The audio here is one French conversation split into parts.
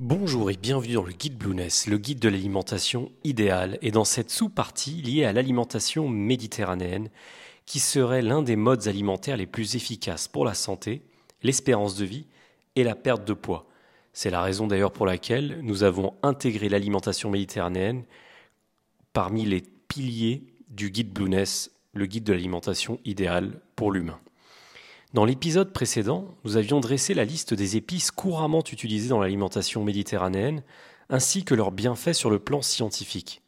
Bonjour et bienvenue dans le guide Blueness, le guide de l'alimentation idéale, et dans cette sous-partie liée à l'alimentation méditerranéenne, qui serait l'un des modes alimentaires les plus efficaces pour la santé, l'espérance de vie et la perte de poids. C'est la raison d'ailleurs pour laquelle nous avons intégré l'alimentation méditerranéenne parmi les piliers du guide Blueness, le guide de l'alimentation idéale pour l'humain. Dans l'épisode précédent, nous avions dressé la liste des épices couramment utilisées dans l'alimentation méditerranéenne, ainsi que leurs bienfaits sur le plan scientifique.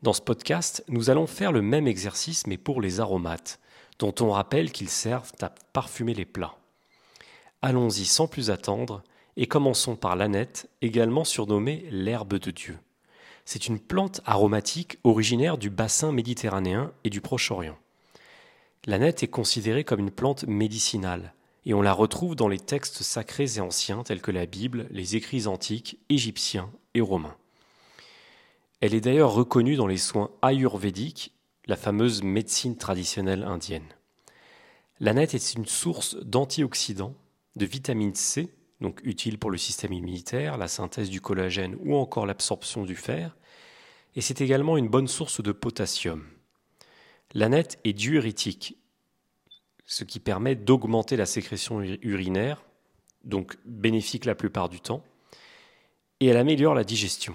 Dans ce podcast, nous allons faire le même exercice mais pour les aromates, dont on rappelle qu'ils servent à parfumer les plats. Allons-y sans plus attendre et commençons par l'aneth, également surnommée l'herbe de Dieu. C'est une plante aromatique originaire du bassin méditerranéen et du Proche-Orient. L'aneth est considérée comme une plante médicinale, et on la retrouve dans les textes sacrés et anciens tels que la Bible, les écrits antiques, égyptiens et romains. Elle est d'ailleurs reconnue dans les soins ayurvédiques, la fameuse médecine traditionnelle indienne. L'aneth est une source d'antioxydants, de vitamine C, donc utile pour le système immunitaire, la synthèse du collagène ou encore l'absorption du fer, et c'est également une bonne source de potassium. L'aneth est diurétique, ce qui permet d'augmenter la sécrétion urinaire, donc bénéfique la plupart du temps, et elle améliore la digestion.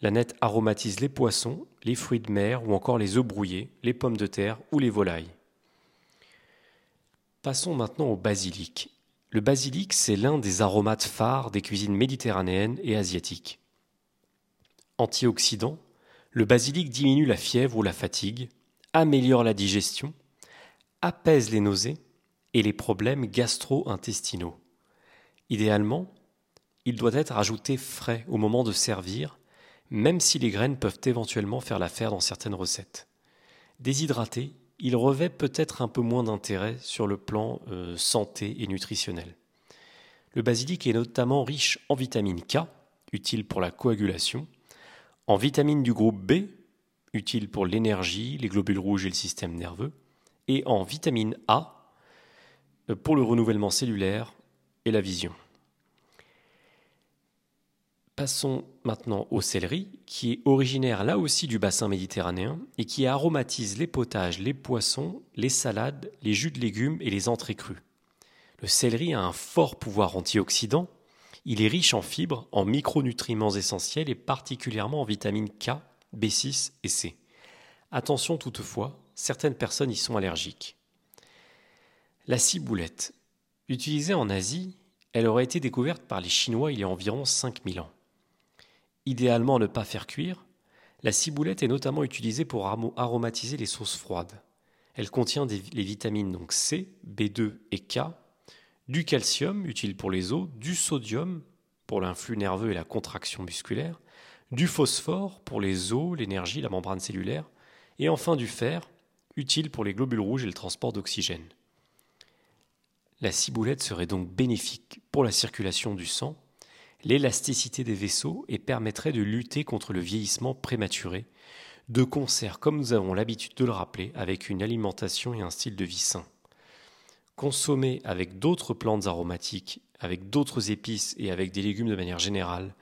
L'aneth aromatise les poissons, les fruits de mer ou encore les œufs brouillés, les pommes de terre ou les volailles. Passons maintenant au basilic. Le basilic, c'est l'un des aromates phares des cuisines méditerranéennes et asiatiques. Antioxydant, le basilic diminue la fièvre ou la fatigue, améliore la digestion, apaise les nausées et les problèmes gastro-intestinaux. Idéalement, il doit être ajouté frais au moment de servir, même si les graines peuvent éventuellement faire l'affaire dans certaines recettes. Déshydraté, il revêt peut-être un peu moins d'intérêt sur le plan euh, santé et nutritionnel. Le basilic est notamment riche en vitamine K, utile pour la coagulation, en vitamines du groupe B, utile pour l'énergie, les globules rouges et le système nerveux, et en vitamine A, euh, pour le renouvellement cellulaire et la vision. Passons maintenant au céleri, qui est originaire là aussi du bassin méditerranéen et qui aromatise les potages, les poissons, les salades, les jus de légumes et les entrées crues. Le céleri a un fort pouvoir antioxydant il est riche en fibres, en micronutriments essentiels et particulièrement en vitamines K, B6 et C. Attention toutefois, certaines personnes y sont allergiques. La ciboulette. Utilisée en Asie, elle aurait été découverte par les Chinois il y a environ 5000 ans. Idéalement ne pas faire cuire, la ciboulette est notamment utilisée pour aromatiser les sauces froides. Elle contient les vitamines C, B2 et K, du calcium, utile pour les os, du sodium, pour l'influx nerveux et la contraction musculaire, du phosphore, pour les os, l'énergie, la membrane cellulaire, et enfin du fer, utile pour les globules rouges et le transport d'oxygène. La ciboulette serait donc bénéfique pour la circulation du sang, l'élasticité des vaisseaux et permettrait de lutter contre le vieillissement prématuré, de concert, comme nous avons l'habitude de le rappeler, avec une alimentation et un style de vie sain. Consommée avec d'autres plantes aromatiques, avec d'autres épices et avec des légumes de manière générale,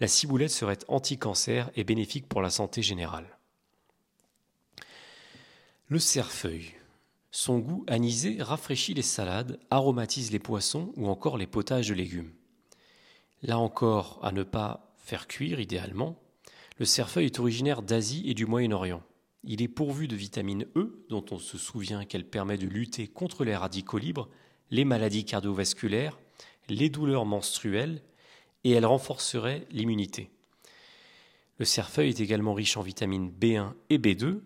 la ciboulette serait anti-cancer et bénéfique pour la santé générale. Le cerfeuil. Son goût anisé rafraîchit les salades, aromatise les poissons ou encore les potages de légumes. Là encore, à ne pas faire cuire idéalement, le cerfeuil est originaire d'Asie et du Moyen-Orient. Il est pourvu de vitamine E, dont on se souvient qu'elle permet de lutter contre les radicaux libres, les maladies cardiovasculaires, les douleurs menstruelles, et elle renforcerait l'immunité. Le cerfeuil est également riche en vitamines B1 et B2,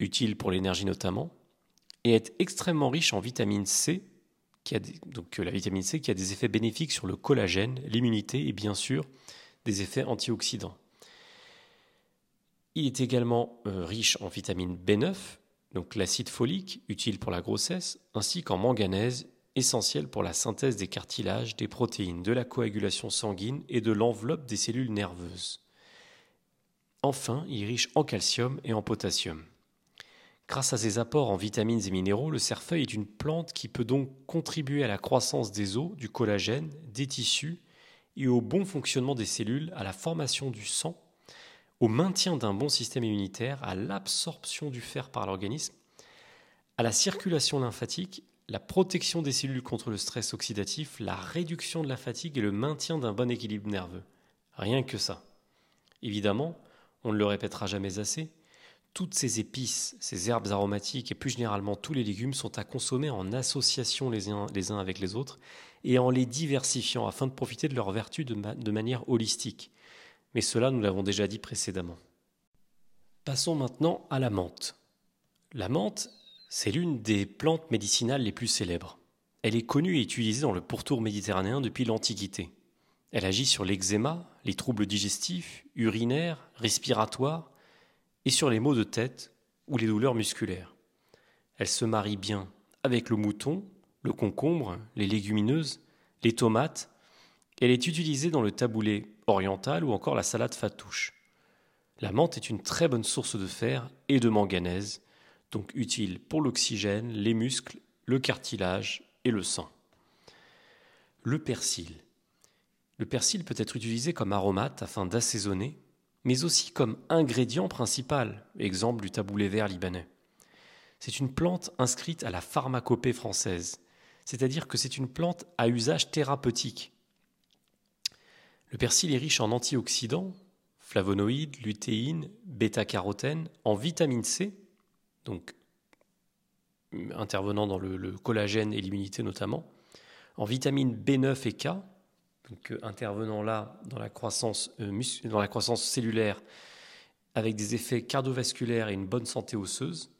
utiles pour l'énergie notamment, et est extrêmement riche en vitamine C, donc la vitamine C qui a des effets bénéfiques sur le collagène, l'immunité et bien sûr des effets antioxydants. Il est également euh, riche en vitamine B9, donc l'acide folique, utile pour la grossesse, ainsi qu'en manganèse, essentiel pour la synthèse des cartilages, des protéines, de la coagulation sanguine et de l'enveloppe des cellules nerveuses. Enfin, il est riche en calcium et en potassium. Grâce à ses apports en vitamines et minéraux, le cerfeuil est une plante qui peut donc contribuer à la croissance des os, du collagène, des tissus et au bon fonctionnement des cellules, à la formation du sang, au maintien d'un bon système immunitaire, à l'absorption du fer par l'organisme, à la circulation lymphatique, la protection des cellules contre le stress oxydatif, la réduction de la fatigue et le maintien d'un bon équilibre nerveux. Rien que ça. Évidemment, on ne le répétera jamais assez, toutes ces épices, ces herbes aromatiques et plus généralement tous les légumes sont à consommer en association les uns, les uns avec les autres et en les diversifiant afin de profiter de leurs vertus de, de manière holistique. Mais cela, nous l'avons déjà dit précédemment. Passons maintenant à la menthe. La menthe, c'est l'une des plantes médicinales les plus célèbres. Elle est connue et utilisée dans le pourtour méditerranéen depuis l'Antiquité. Elle agit sur l'eczéma, les troubles digestifs, urinaires, respiratoires, et sur les maux de tête ou les douleurs musculaires. Elle se marie bien avec le mouton, le concombre, les légumineuses, les tomates. Elle est utilisée dans le taboulé oriental ou encore la salade fatouche. La menthe est une très bonne source de fer et de manganèse, donc utile pour l'oxygène, les muscles, le cartilage et le sang. Le persil. Le persil peut être utilisé comme aromate afin d'assaisonner mais aussi comme ingrédient principal, exemple du taboulé vert libanais. C'est une plante inscrite à la pharmacopée française, c'est-à-dire que c'est une plante à usage thérapeutique. Le persil est riche en antioxydants, flavonoïdes, lutéines, bêta-carotène, en vitamine C, donc intervenant dans le collagène et l'immunité notamment, en vitamine B9 et K, donc, euh, intervenant là dans la, croissance, euh, dans la croissance cellulaire avec des effets cardiovasculaires et une bonne santé osseuse.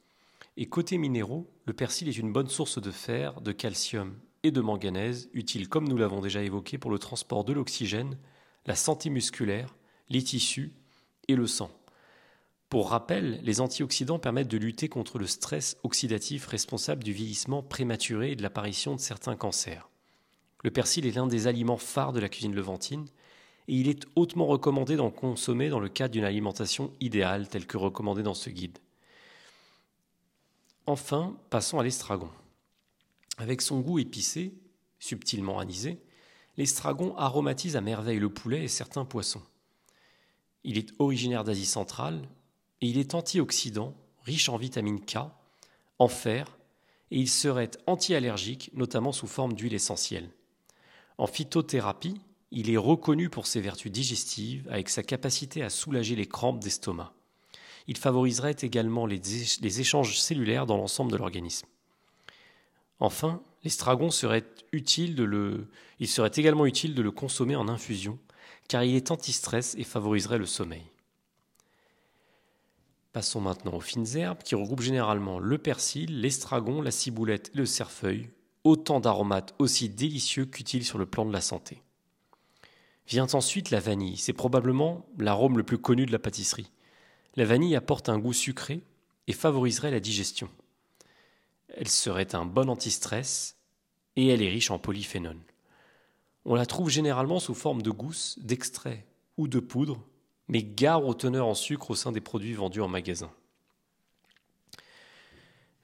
Et côté minéraux, le persil est une bonne source de fer, de calcium et de manganèse, utile comme nous l'avons déjà évoqué pour le transport de l'oxygène, la santé musculaire, les tissus et le sang. Pour rappel, les antioxydants permettent de lutter contre le stress oxydatif responsable du vieillissement prématuré et de l'apparition de certains cancers. Le persil est l'un des aliments phares de la cuisine levantine et il est hautement recommandé d'en consommer dans le cadre d'une alimentation idéale telle que recommandée dans ce guide. Enfin, passons à l'estragon. Avec son goût épicé, subtilement anisé, l'estragon aromatise à merveille le poulet et certains poissons. Il est originaire d'Asie centrale et il est antioxydant, riche en vitamine K, en fer, et il serait anti-allergique, notamment sous forme d'huile essentielle. En phytothérapie, il est reconnu pour ses vertus digestives avec sa capacité à soulager les crampes d'estomac. Il favoriserait également les, échanges cellulaires dans l'ensemble de l'organisme. Enfin, l'estragon serait utile de le, il serait également utile de le consommer en infusion, car il est anti-stress et favoriserait le sommeil. Passons maintenant aux fines herbes qui regroupent généralement le persil, l'estragon, la ciboulette et le cerfeuil, autant d'aromates aussi délicieux qu'utiles sur le plan de la santé. Vient ensuite la vanille, c'est probablement l'arôme le plus connu de la pâtisserie. La vanille apporte un goût sucré et favoriserait la digestion. Elle serait un bon antistress et elle est riche en polyphénol. On la trouve généralement sous forme de gousse, d'extrait ou de poudre, mais gare aux teneurs en sucre au sein des produits vendus en magasin.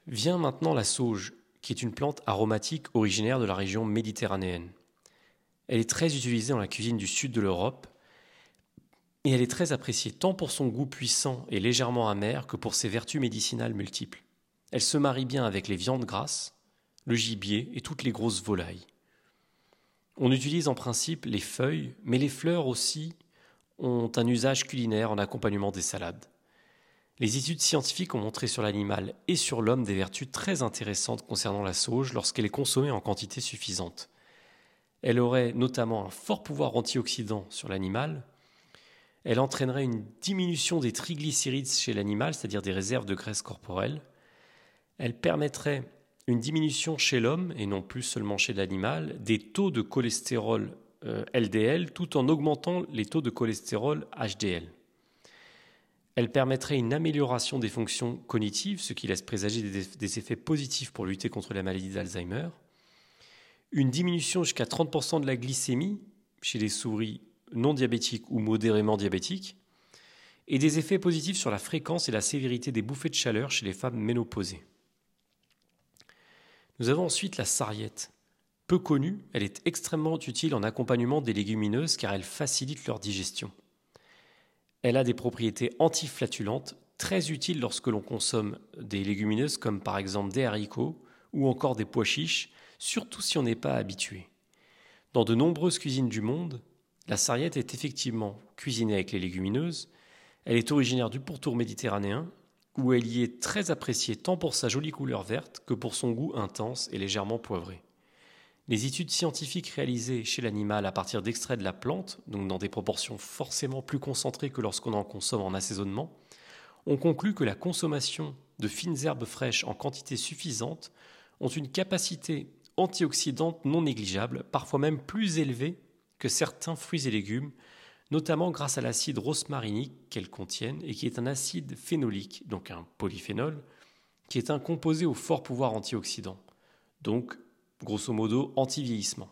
Vient maintenant la sauge, qui est une plante aromatique originaire de la région méditerranéenne. Elle est très utilisée dans la cuisine du sud de l'Europe et elle est très appréciée tant pour son goût puissant et légèrement amer que pour ses vertus médicinales multiples. Elle se marie bien avec les viandes grasses, le gibier et toutes les grosses volailles. On utilise en principe les feuilles, mais les fleurs aussi ont un usage culinaire en accompagnement des salades. Les études scientifiques ont montré sur l'animal et sur l'homme des vertus très intéressantes concernant la sauge lorsqu'elle est consommée en quantité suffisante. Elle aurait notamment un fort pouvoir antioxydant sur l'animal. Elle entraînerait une diminution des triglycérides chez l'animal, c'est-à-dire des réserves de graisse corporelle. Elle permettrait une diminution chez l'homme, et non plus seulement chez l'animal, des taux de cholestérol LDL euh, tout en augmentant les taux de cholestérol HDL. Elle permettrait une amélioration des fonctions cognitives, ce qui laisse présager des, effets positifs pour lutter contre la maladie d'Alzheimer. Une diminution jusqu'à 30% de la glycémie chez les souris non diabétiques ou modérément diabétiques. Et des effets positifs sur la fréquence et la sévérité des bouffées de chaleur chez les femmes ménopausées. Nous avons ensuite la sarriette, Peu connue, elle est extrêmement utile en accompagnement des légumineuses car elle facilite leur digestion. Elle a des propriétés antiflatulantes très utiles lorsque l'on consomme des légumineuses comme par exemple des haricots ou encore des pois chiches, surtout si on n'est pas habitué. Dans de nombreuses cuisines du monde, la sarriette est effectivement cuisinée avec les légumineuses. Elle est originaire du pourtour méditerranéen, où elle y est très appréciée tant pour sa jolie couleur verte que pour son goût intense et légèrement poivré. Les études scientifiques réalisées chez l'animal à partir d'extraits de la plante, donc dans des proportions forcément plus concentrées que lorsqu'on en consomme en assaisonnement, ont conclu que la consommation de fines herbes fraîches en quantité suffisante ont une capacité antioxydante non négligeable, parfois même plus élevée que certains fruits et légumes, notamment grâce à l'acide rosmarinique qu'elles contiennent et qui est un acide phénolique, donc un polyphénol, qui est un composé au fort pouvoir antioxydant, donc grosso modo anti-vieillissement.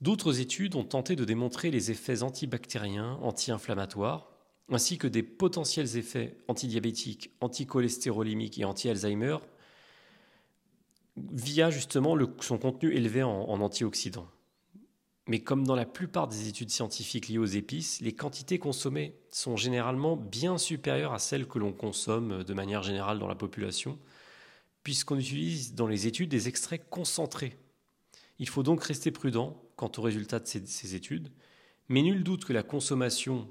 D'autres études ont tenté de démontrer les effets antibactériens, anti-inflammatoires, ainsi que des potentiels effets antidiabétiques, anticholestérolimiques et anti-Alzheimer via justement son contenu élevé en, en antioxydants. Mais comme dans la plupart des études scientifiques liées aux épices, les quantités consommées sont généralement bien supérieures à celles que l'on consomme de manière générale dans la population, puisqu'on utilise dans les études des extraits concentrés. Il faut donc rester prudent quant aux résultats de ces, études, mais nul doute que la consommation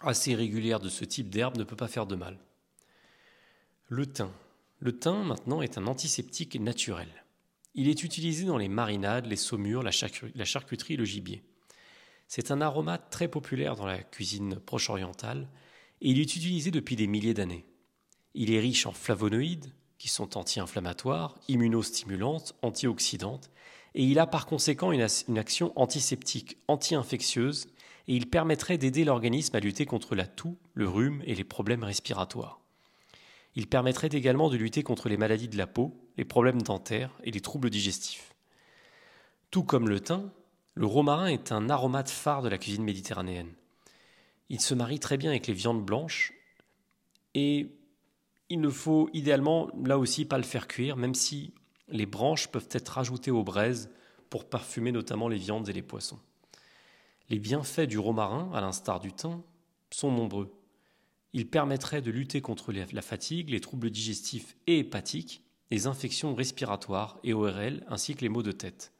assez régulière de ce type d'herbe ne peut pas faire de mal. Le thym. Le thym, maintenant, est un antiseptique naturel. Il est utilisé dans les marinades, les saumures, la charcuterie et le gibier. C'est un aromate très populaire dans la cuisine proche-orientale et il est utilisé depuis des milliers d'années. Il est riche en flavonoïdes, qui sont anti-inflammatoires, immunostimulantes, antioxydantes, et il a par conséquent une, une action antiseptique, anti-infectieuse, et il permettrait d'aider l'organisme à lutter contre la toux, le rhume et les problèmes respiratoires. Il permettrait également de lutter contre les maladies de la peau, les problèmes dentaires et les troubles digestifs. Tout comme le thym, le romarin est un aromate phare de la cuisine méditerranéenne. Il se marie très bien avec les viandes blanches et il ne faut idéalement là aussi pas le faire cuire, même si les branches peuvent être rajoutées aux braises pour parfumer notamment les viandes et les poissons. Les bienfaits du romarin, à l'instar du thym, sont nombreux. Il permettrait de lutter contre la fatigue, les troubles digestifs et hépatiques, les infections respiratoires et ORL, ainsi que les maux de tête.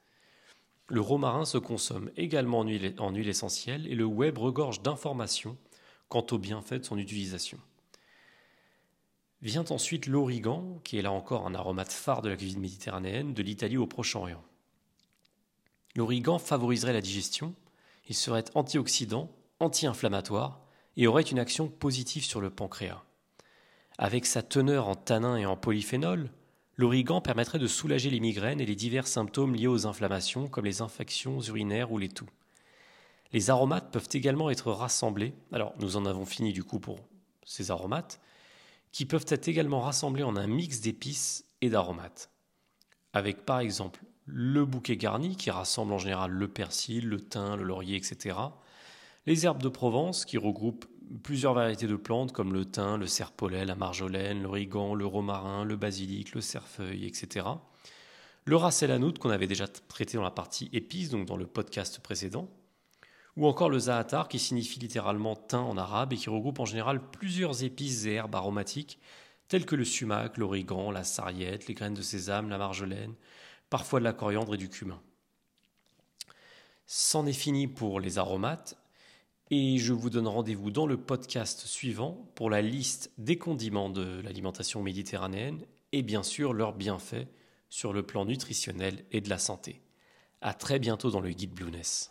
Le romarin se consomme également en huile essentielle et le web regorge d'informations quant aux bienfaits de son utilisation. Vient ensuite l'origan, qui est là encore un aromate phare de la cuisine méditerranéenne, de l'Italie au Proche-Orient. L'origan favoriserait la digestion, il serait antioxydant, anti-inflammatoire et aurait une action positive sur le pancréas. Avec sa teneur en tanins et en polyphénol, l'origan permettrait de soulager les migraines et les divers symptômes liés aux inflammations comme les infections urinaires ou les toux. Les aromates peuvent également être rassemblés, alors nous en avons fini du coup pour ces aromates, qui peuvent être également rassemblés en un mix d'épices et d'aromates, avec par exemple le bouquet garni qui rassemble en général le persil, le thym, le laurier, etc., les herbes de Provence, qui regroupent plusieurs variétés de plantes comme le thym, le serpolet, la marjolaine, l'origan, le romarin, le basilic, le cerfeuil, etc. Le ras el qu'on avait déjà traité dans la partie épices, donc dans le podcast précédent. Ou encore le zaatar, qui signifie littéralement thym en arabe et qui regroupe en général plusieurs épices et herbes aromatiques, telles que le sumac, l'origan, la sarriette, les graines de sésame, la marjolaine, parfois de la coriandre et du cumin. C'en est fini pour les aromates et je vous donne rendez-vous dans le podcast suivant pour la liste des condiments de l'alimentation méditerranéenne et bien sûr leurs bienfaits sur le plan nutritionnel et de la santé. À très bientôt dans le guide Blueness.